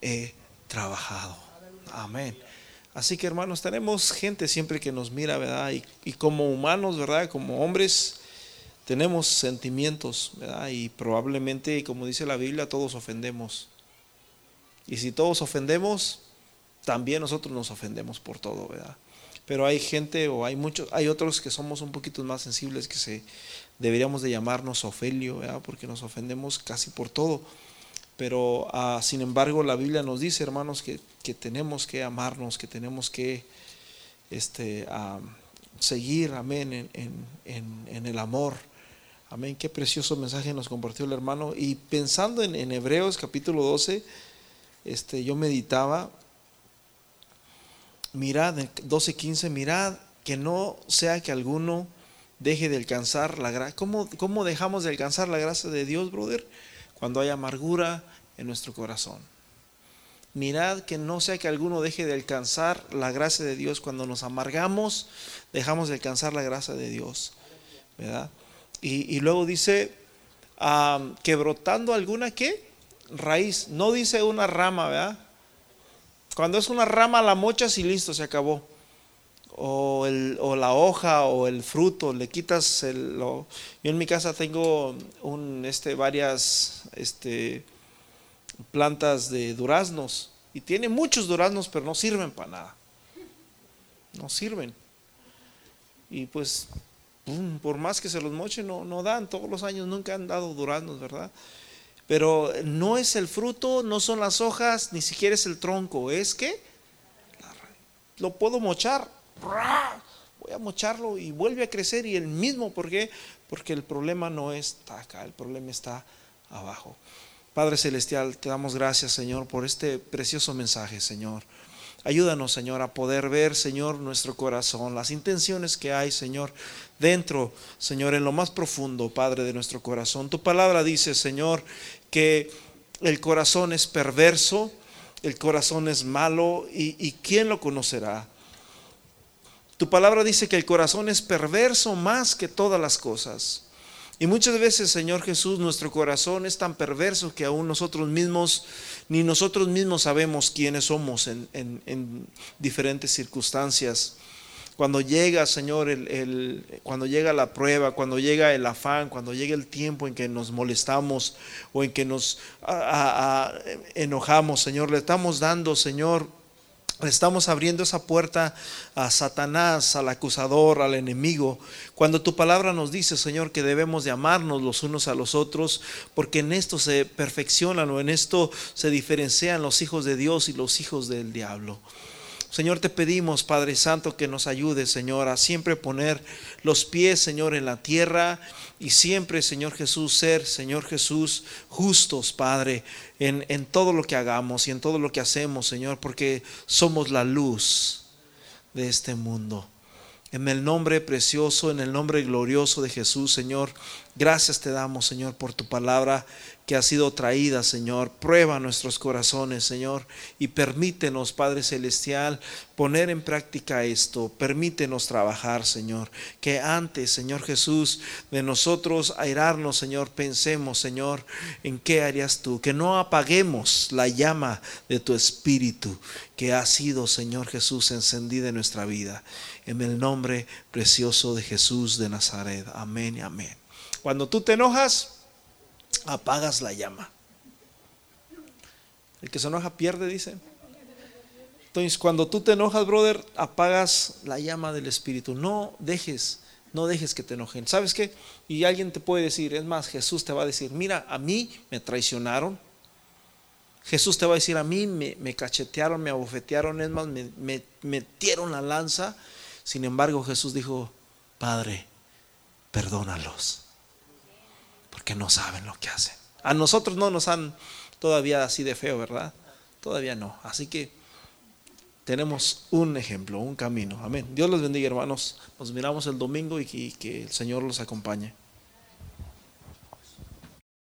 he trabajado. Amén. Así que hermanos, tenemos gente siempre que nos mira, ¿verdad? Y, y, como humanos, ¿verdad? Como hombres, tenemos sentimientos, ¿verdad? Y probablemente, como dice la Biblia, todos ofendemos. Y si todos ofendemos, también nosotros nos ofendemos por todo, ¿verdad? Pero hay gente o hay muchos, hay otros que somos un poquito más sensibles que se deberíamos de llamarnos Ofelio, ¿verdad? Porque nos ofendemos casi por todo. Pero ah, sin embargo la Biblia nos dice, hermanos, que, tenemos que amarnos, que tenemos que este, seguir, amén, en, el amor. Amén, qué precioso mensaje nos compartió el hermano. Y pensando en, en Hebreos capítulo 12, este, yo meditaba mirad, 12.15, mirad que no sea que alguno deje de alcanzar la gracia. ¿Cómo, ¿Cómo dejamos de alcanzar la gracia de Dios, brother? Cuando hay amargura en nuestro corazón. Mirad que no sea que alguno deje de alcanzar la gracia de Dios. Cuando nos amargamos, dejamos de alcanzar la gracia de Dios. ¿Verdad? Y, luego dice, que brotando alguna qué? Raíz. No dice una rama, ¿verdad? Cuando es una rama la mochas y listo, se acabó. O, el, o la hoja o el fruto, le quitas el... Yo en mi casa tengo un, este, varias este, plantas de duraznos y tiene muchos duraznos, pero no sirven para nada. No sirven. Y pues, por más que se los moche, no, no dan. Todos los años nunca han dado duraznos, ¿verdad? Pero no es el fruto, no son las hojas, ni siquiera es el tronco. Es que lo puedo mochar. Voy a mocharlo y vuelve a crecer y el mismo. ¿Por qué? Porque el problema no está acá, el problema está abajo. Padre Celestial, te damos gracias, Señor, por este precioso mensaje, Señor. Ayúdanos, Señor, a poder ver, Señor, nuestro corazón, las intenciones que hay, Señor, dentro, Señor, en lo más profundo, Padre, de nuestro corazón. Tu palabra dice, Señor, que el corazón es perverso, el corazón es malo, y, ¿quién lo conocerá? Tu palabra dice que el corazón es perverso más que todas las cosas. Y muchas veces, Señor Jesús, nuestro corazón es tan perverso que aún nosotros mismos, ni nosotros mismos sabemos quiénes somos en, diferentes circunstancias. Cuando llega, Señor, el, cuando llega la prueba, cuando llega el afán, cuando llega el tiempo en que nos molestamos o en que nos enojamos, Señor, le estamos dando, Señor, Estamos abriendo esa puerta a Satanás, al acusador, al enemigo. Cuando tu palabra nos dice, Señor, que debemos de amarnos los unos a los otros, porque en esto se perfeccionan o en esto se diferencian los hijos de Dios y los hijos del diablo. Señor, te pedimos, Padre Santo, que nos ayude, Señor, a siempre poner los pies, Señor, en la tierra y siempre, Señor Jesús, ser, Señor Jesús, justos, Padre, en, en todo lo que hagamos y en todo lo que hacemos, Señor, porque somos la luz de este mundo. En el nombre precioso, en el nombre glorioso de Jesús, Señor, gracias te damos, Señor, por tu palabra que ha sido traída, Señor. Prueba nuestros corazones, Señor, y permítenos, Padre Celestial, poner en práctica esto. Permítenos trabajar, Señor. Que antes, Señor Jesús, de nosotros airarnos, Señor, pensemos, Señor, en qué harías tú. Que no apaguemos la llama de tu Espíritu que ha sido, Señor Jesús, encendida en nuestra vida. En el nombre precioso de Jesús de Nazaret. Amén y amén. Cuando tú te enojas, apagas la llama. El que se enoja pierde, dice. Entonces, cuando tú te enojas, brother, apagas la llama del Espíritu. No dejes, no dejes que te enojen. ¿Sabes qué? Y alguien te puede decir, es más, Jesús te va a decir, mira, a mí me traicionaron. Jesús te va a decir, a mí me, cachetearon, me abofetearon, es más, me, me metieron la lanza. Sin embargo, Jesús dijo, Padre, perdónalos porque no saben lo que hacen. A nosotros no nos han todavía así de feo, ¿verdad? Todavía no. Así que tenemos un ejemplo, un camino. Amén. Dios los bendiga, hermanos. Nos miramos el domingo y que, que el Señor los acompañe.